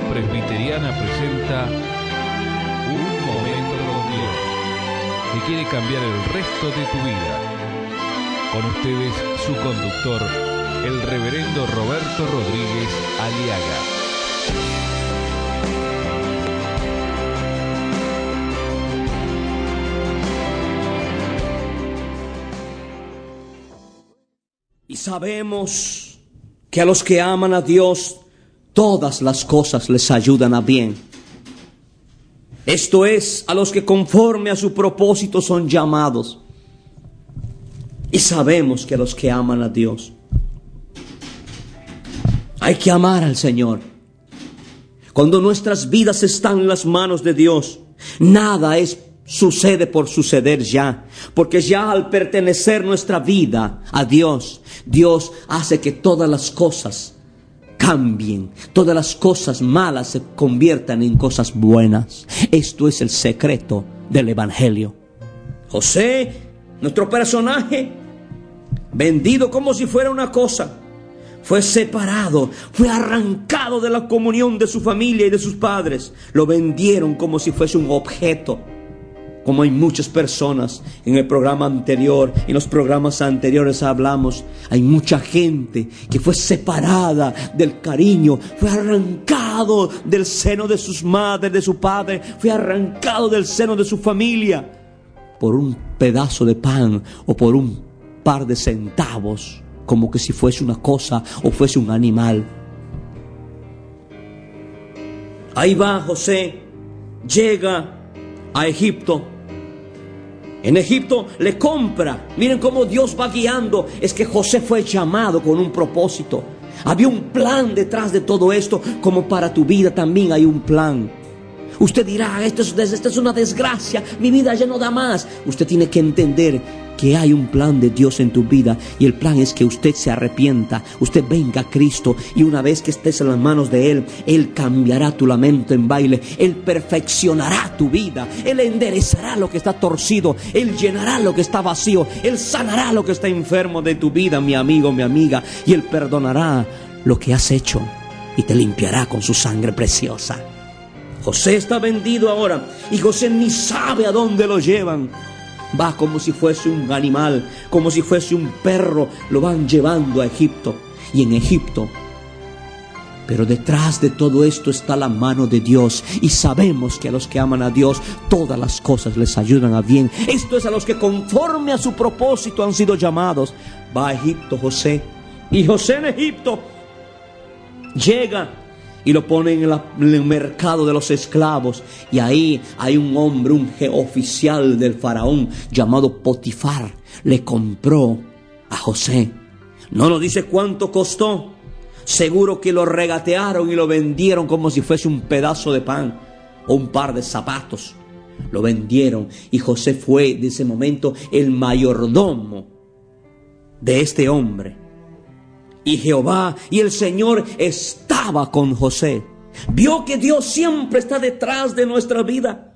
Presbiteriana presenta Un Momento con Dios, que quiere cambiar el resto de tu vida. Con ustedes, su conductor, el reverendo Roberto Rodríguez Aliaga. Y sabemos que a los que aman a Dios, todas las cosas les ayudan a bien. Esto es, a los que conforme a su propósito son llamados. Y sabemos que a los que aman a Dios, hay que amar al Señor. Cuando nuestras vidas están en las manos de Dios, nada es sucede por suceder ya, porque ya al pertenecer nuestra vida a Dios, Dios hace que todas las cosas cambien, todas las cosas malas se conviertan en cosas buenas. Esto es el secreto del Evangelio. José, nuestro personaje, vendido como si fuera una cosa, fue separado, fue arrancado de la comunión de su familia y de sus padres. Lo vendieron como si fuese un objeto como hay muchas personas en el programa anterior, en los programas anteriores hablamos, hay mucha gente que fue separada del cariño, fue arrancado del seno de sus madres, de su padre, fue arrancado del seno de su familia por un pedazo de pan o por un par de centavos, como que si fuese una cosa o fuese un animal. Ahí va José, llega a Egipto. En Egipto le compra. Miren cómo Dios va guiando. Es que José fue llamado con un propósito. Había un plan detrás de todo esto, como para tu vida también hay un plan. Usted dirá, esto es, esto es una desgracia, mi vida ya no da más. Usted tiene que entender que hay un plan de Dios en tu vida y el plan es que usted se arrepienta, usted venga a Cristo y una vez que estés en las manos de Él, Él cambiará tu lamento en baile, Él perfeccionará tu vida, Él enderezará lo que está torcido, Él llenará lo que está vacío, Él sanará lo que está enfermo de tu vida, mi amigo, mi amiga, y Él perdonará lo que has hecho y te limpiará con su sangre preciosa. José está vendido ahora y José ni sabe a dónde lo llevan. Va como si fuese un animal, como si fuese un perro, lo van llevando a Egipto. Y en Egipto pero detrás de todo esto está la mano de Dios y sabemos que a los que aman a Dios todas las cosas les ayudan a bien. Esto es a los que conforme a su propósito han sido llamados. Va a Egipto José y José en Egipto llega y lo ponen en, el mercado de los esclavos. Y ahí hay un hombre, un oficial del faraón llamado Potifar. Le compró a José. No nos dice cuánto costó. Seguro que lo regatearon y lo vendieron como si fuese un pedazo de pan o un par de zapatos. Lo vendieron y José fue de ese momento el mayordomo de este hombre. Y Jehová y el Señor estaba con José. Vio que Dios siempre está detrás de nuestra vida.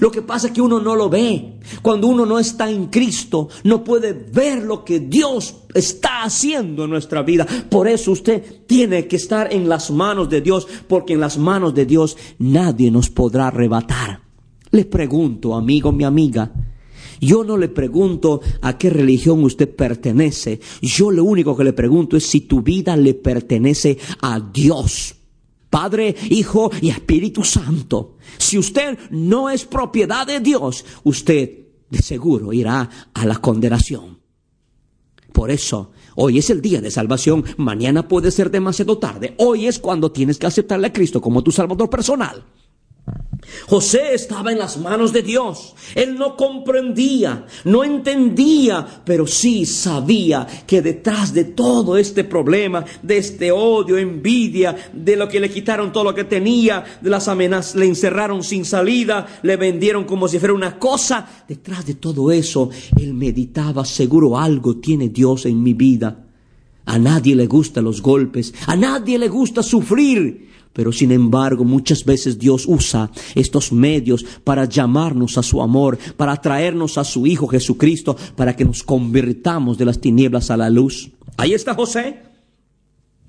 Lo que pasa es que uno no lo ve. Cuando uno no está en Cristo, no puede ver lo que Dios está haciendo en nuestra vida. Por eso usted tiene que estar en las manos de Dios, porque en las manos de Dios nadie nos podrá arrebatar. Le pregunto, amigo, mi amiga, yo no le pregunto a qué religión usted pertenece. Yo lo único que le pregunto es si tu vida le pertenece a Dios. Padre, Hijo y Espíritu Santo. Si usted no es propiedad de Dios, usted de seguro irá a la condenación. Por eso, hoy es el día de salvación, mañana puede ser demasiado tarde. Hoy es cuando tienes que aceptarle a Cristo como tu salvador personal. José estaba en las manos de Dios. Él no comprendía, no entendía, pero sí sabía que detrás de todo este problema, de este odio, envidia, de lo que le quitaron todo lo que tenía, de las amenazas, le encerraron sin salida, le vendieron como si fuera una cosa, detrás de todo eso, él meditaba, seguro algo tiene Dios en mi vida. A nadie le gustan los golpes, a nadie le gusta sufrir. Pero sin embargo, muchas veces Dios usa estos medios para llamarnos a su amor, para traernos a su Hijo Jesucristo, para que nos convirtamos de las tinieblas a la luz. Ahí está José,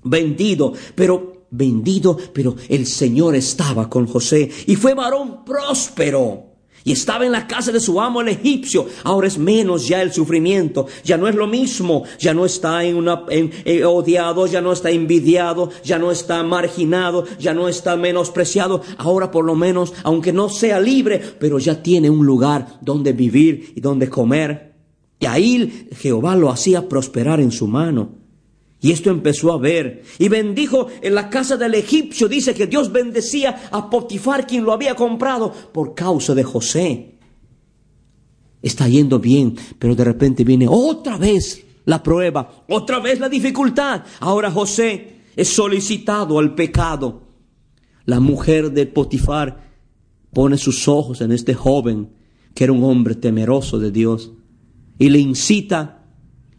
vendido, pero vendido, pero el Señor estaba con José y fue varón próspero. Y estaba en la casa de su amo el egipcio. Ahora es menos ya el sufrimiento. Ya no es lo mismo. Ya no está en una, eh, odiado, ya no está envidiado, ya no está marginado, ya no está menospreciado. Ahora por lo menos, aunque no sea libre, pero ya tiene un lugar donde vivir y donde comer. Y ahí Jehová lo hacía prosperar en su mano. Y esto empezó a ver. Y bendijo en la casa del egipcio. Dice que Dios bendecía a Potifar, quien lo había comprado, por causa de José. Está yendo bien, pero de repente viene otra vez la prueba, otra vez la dificultad. Ahora José es solicitado al pecado. La mujer de Potifar pone sus ojos en este joven, que era un hombre temeroso de Dios, y le incita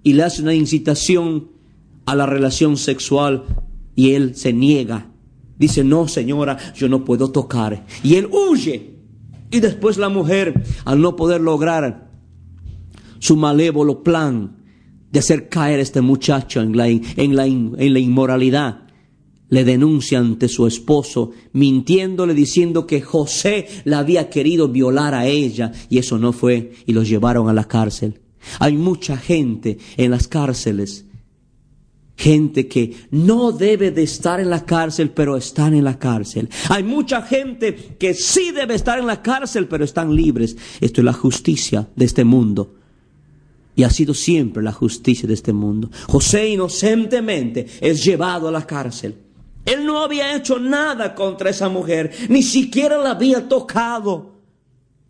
y le hace una incitación a la relación sexual y él se niega. Dice, no señora, yo no puedo tocar. Y él huye. Y después la mujer, al no poder lograr su malévolo plan de hacer caer a este muchacho en la, en la, en la inmoralidad, le denuncia ante su esposo, mintiéndole diciendo que José la había querido violar a ella, y eso no fue, y los llevaron a la cárcel. Hay mucha gente en las cárceles gente que no debe de estar en la cárcel, pero están en la cárcel. Hay mucha gente que sí debe estar en la cárcel, pero están libres. Esto es la justicia de este mundo. Y ha sido siempre la justicia de este mundo. José inocentemente es llevado a la cárcel. Él no había hecho nada contra esa mujer, ni siquiera la había tocado.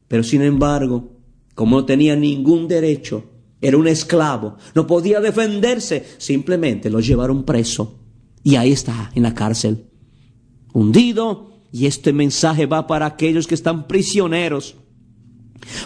Pero sin embargo, como no tenía ningún derecho, era un esclavo, no podía defenderse, simplemente lo llevaron preso. Y ahí está, en la cárcel, hundido. Y este mensaje va para aquellos que están prisioneros,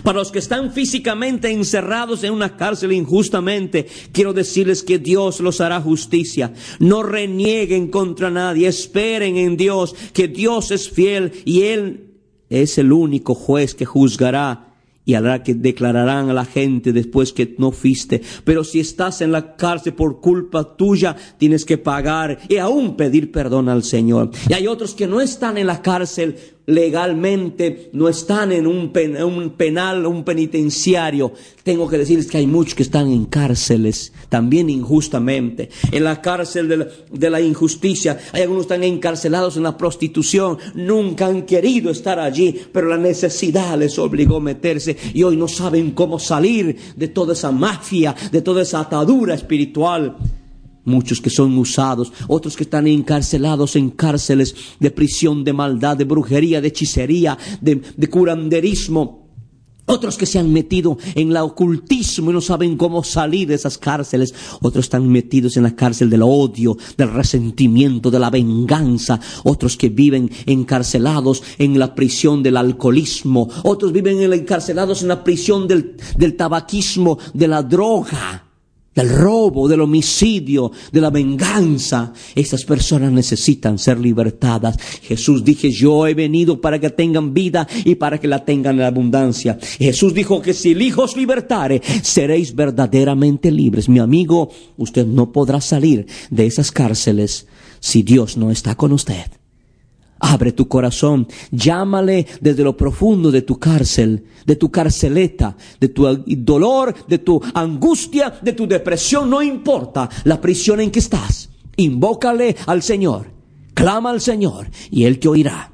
para los que están físicamente encerrados en una cárcel injustamente, quiero decirles que Dios los hará justicia. No renieguen contra nadie, esperen en Dios, que Dios es fiel y Él es el único juez que juzgará y hará que declararán a la gente después que no fuiste. Pero si estás en la cárcel por culpa tuya, tienes que pagar y aún pedir perdón al Señor. Y hay otros que no están en la cárcel legalmente, no están en un, un penal, un penitenciario. Tengo que decirles que hay muchos que están en cárceles, también injustamente. En la cárcel de la, de la injusticia, hay algunos que están encarcelados en la prostitución, nunca han querido estar allí, pero la necesidad les obligó a meterse y hoy no saben cómo salir de toda esa mafia, de toda esa atadura espiritual muchos que son usados, otros que están encarcelados en cárceles de prisión, de maldad, de brujería, de hechicería, de, curanderismo. Otros que se han metido en el ocultismo y no saben cómo salir de esas cárceles. Otros están metidos en la cárcel del odio, del resentimiento, de la venganza. Otros que viven encarcelados en la prisión del alcoholismo. Otros viven encarcelados en la prisión del tabaquismo, de la droga del robo, del homicidio, de la venganza. Estas personas necesitan ser libertadas. Jesús dijo, yo he venido para que tengan vida y para que la tengan en abundancia. Jesús dijo que si el Hijo os libertare, seréis verdaderamente libres. Mi amigo, usted no podrá salir de esas cárceles si Dios no está con usted. Abre tu corazón, llámale desde lo profundo de tu cárcel, de tu carceleta, de tu dolor, de tu angustia, de tu depresión, no importa la prisión en que estás. Invócale al Señor, clama al Señor y Él te oirá.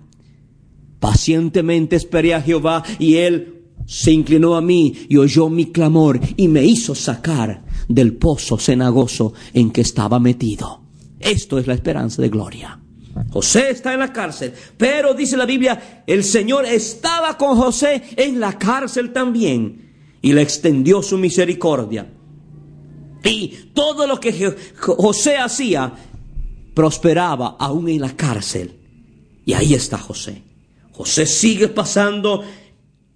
Pacientemente esperé a Jehová y Él se inclinó a mí y oyó mi clamor y me hizo sacar del pozo cenagoso en que estaba metido. Esto es la esperanza de gloria. José está en la cárcel, pero dice la Biblia, el Señor estaba con José en la cárcel también y le extendió su misericordia. Y todo lo que José hacía prosperaba aún en la cárcel. Y ahí está José. José sigue pasando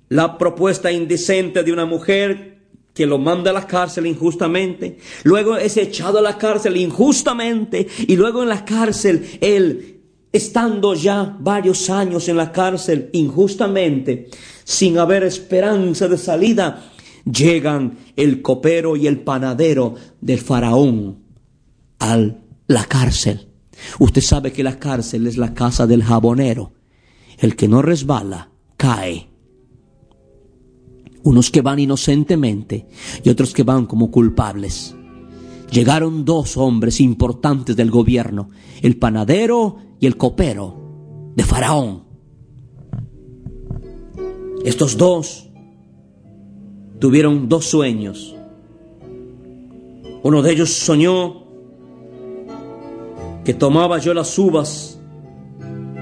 la propuesta indecente de una mujer que lo manda a la cárcel injustamente, luego es echado a la cárcel injustamente y luego en la cárcel él, estando ya varios años en la cárcel injustamente, sin haber esperanza de salida, llegan el copero y el panadero del faraón a la cárcel. Usted sabe que la cárcel es la casa del jabonero. El que no resbala, cae. Unos que van inocentemente y otros que van como culpables. Llegaron dos hombres importantes del gobierno, el panadero y el copero de Faraón. Estos dos tuvieron dos sueños. Uno de ellos soñó que tomaba yo las uvas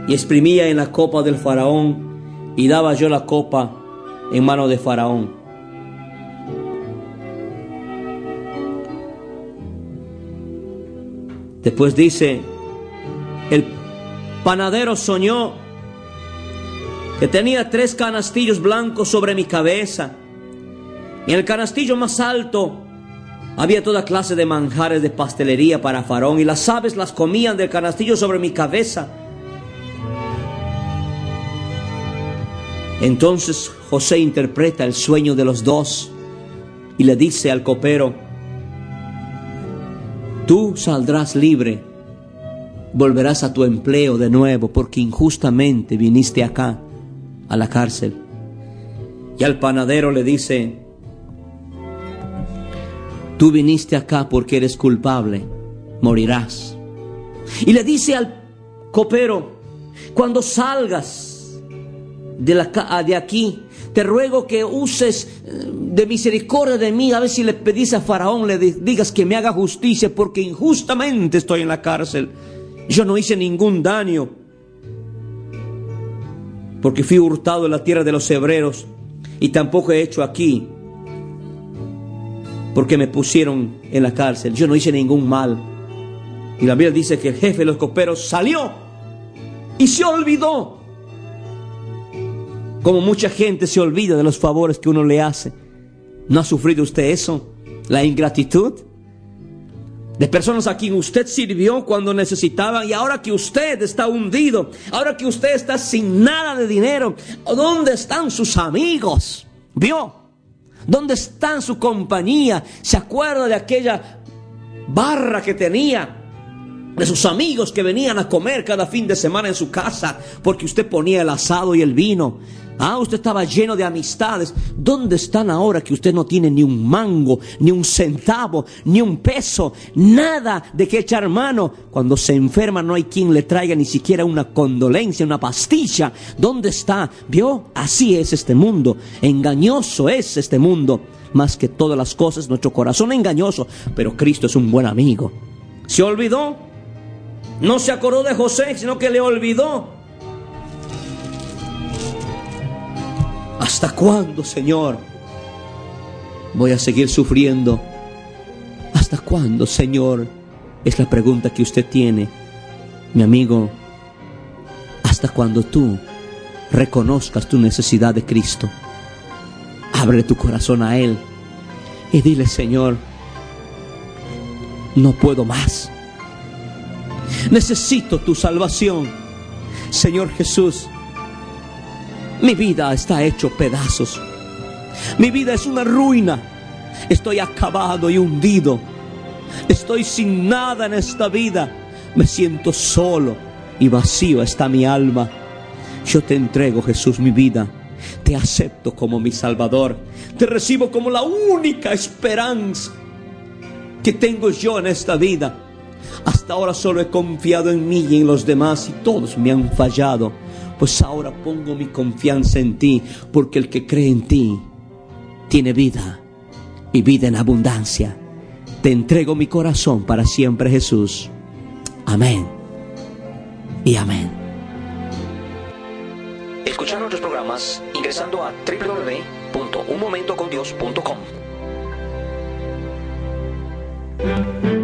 y exprimía en la copa del faraón y daba yo la copa en mano de faraón. Después dice, el panadero soñó que tenía tres canastillos blancos sobre mi cabeza. Y en el canastillo más alto había toda clase de manjares de pastelería para Faraón y las aves las comían del canastillo sobre mi cabeza. Entonces José interpreta el sueño de los dos y le dice al copero, tú saldrás libre, volverás a tu empleo de nuevo porque injustamente viniste acá a la cárcel. Y al panadero le dice, Tú viniste acá porque eres culpable, morirás. Y le dice al copero, cuando salgas de, la, ah, de aquí, te ruego que uses eh, de misericordia de mí, a ver si le pedís a Faraón, le digas que me haga justicia, porque injustamente estoy en la cárcel. Yo no hice ningún daño, porque fui hurtado en la tierra de los hebreos, y tampoco he hecho aquí porque me pusieron en la cárcel. Yo no hice ningún mal. Y la Biblia dice que el jefe de los coperos salió y se olvidó. Como mucha gente se olvida de los favores que uno le hace. ¿No ha sufrido usted eso? La ingratitud. De personas a quien usted sirvió cuando necesitaban y ahora que usted está hundido, ahora que usted está sin nada de dinero, ¿dónde están sus amigos? ¿Vio? ¿Dónde está su compañía? ¿Se acuerda de aquella barra que tenía? De sus amigos que venían a comer cada fin de semana en su casa porque usted ponía el asado y el vino. Ah, usted estaba lleno de amistades. ¿Dónde están ahora que usted no tiene ni un mango, ni un centavo, ni un peso, nada de que echar mano? Cuando se enferma no hay quien le traiga ni siquiera una condolencia, una pastilla. ¿Dónde está? ¿Vio? Así es este mundo. Engañoso es este mundo. Más que todas las cosas, nuestro corazón es engañoso, pero Cristo es un buen amigo. ¿Se olvidó? No se acordó de José, sino que le olvidó. ¿Hasta cuándo, Señor? Voy a seguir sufriendo. ¿Hasta cuándo, Señor? Es la pregunta que usted tiene, mi amigo. Hasta cuando tú reconozcas tu necesidad de Cristo. Abre tu corazón a Él y dile, Señor, no puedo más. Necesito tu salvación. Señor Jesús, mi vida está hecho pedazos. Mi vida es una ruina. Estoy acabado y hundido. Estoy sin nada en esta vida. Me siento solo y vacío está mi alma. Yo te entrego, Jesús, mi vida. Te acepto como mi Salvador. Te recibo como la única esperanza que tengo yo en esta vida. Hasta ahora solo he confiado en mí y en los demás y todos me han fallado. Pues ahora pongo mi confianza en ti, porque el que cree en ti tiene vida y vida en abundancia. Te entrego mi corazón para siempre, Jesús. Amén y amén. Escuchar nuestros programas ingresando a www.unmomentocondios.com.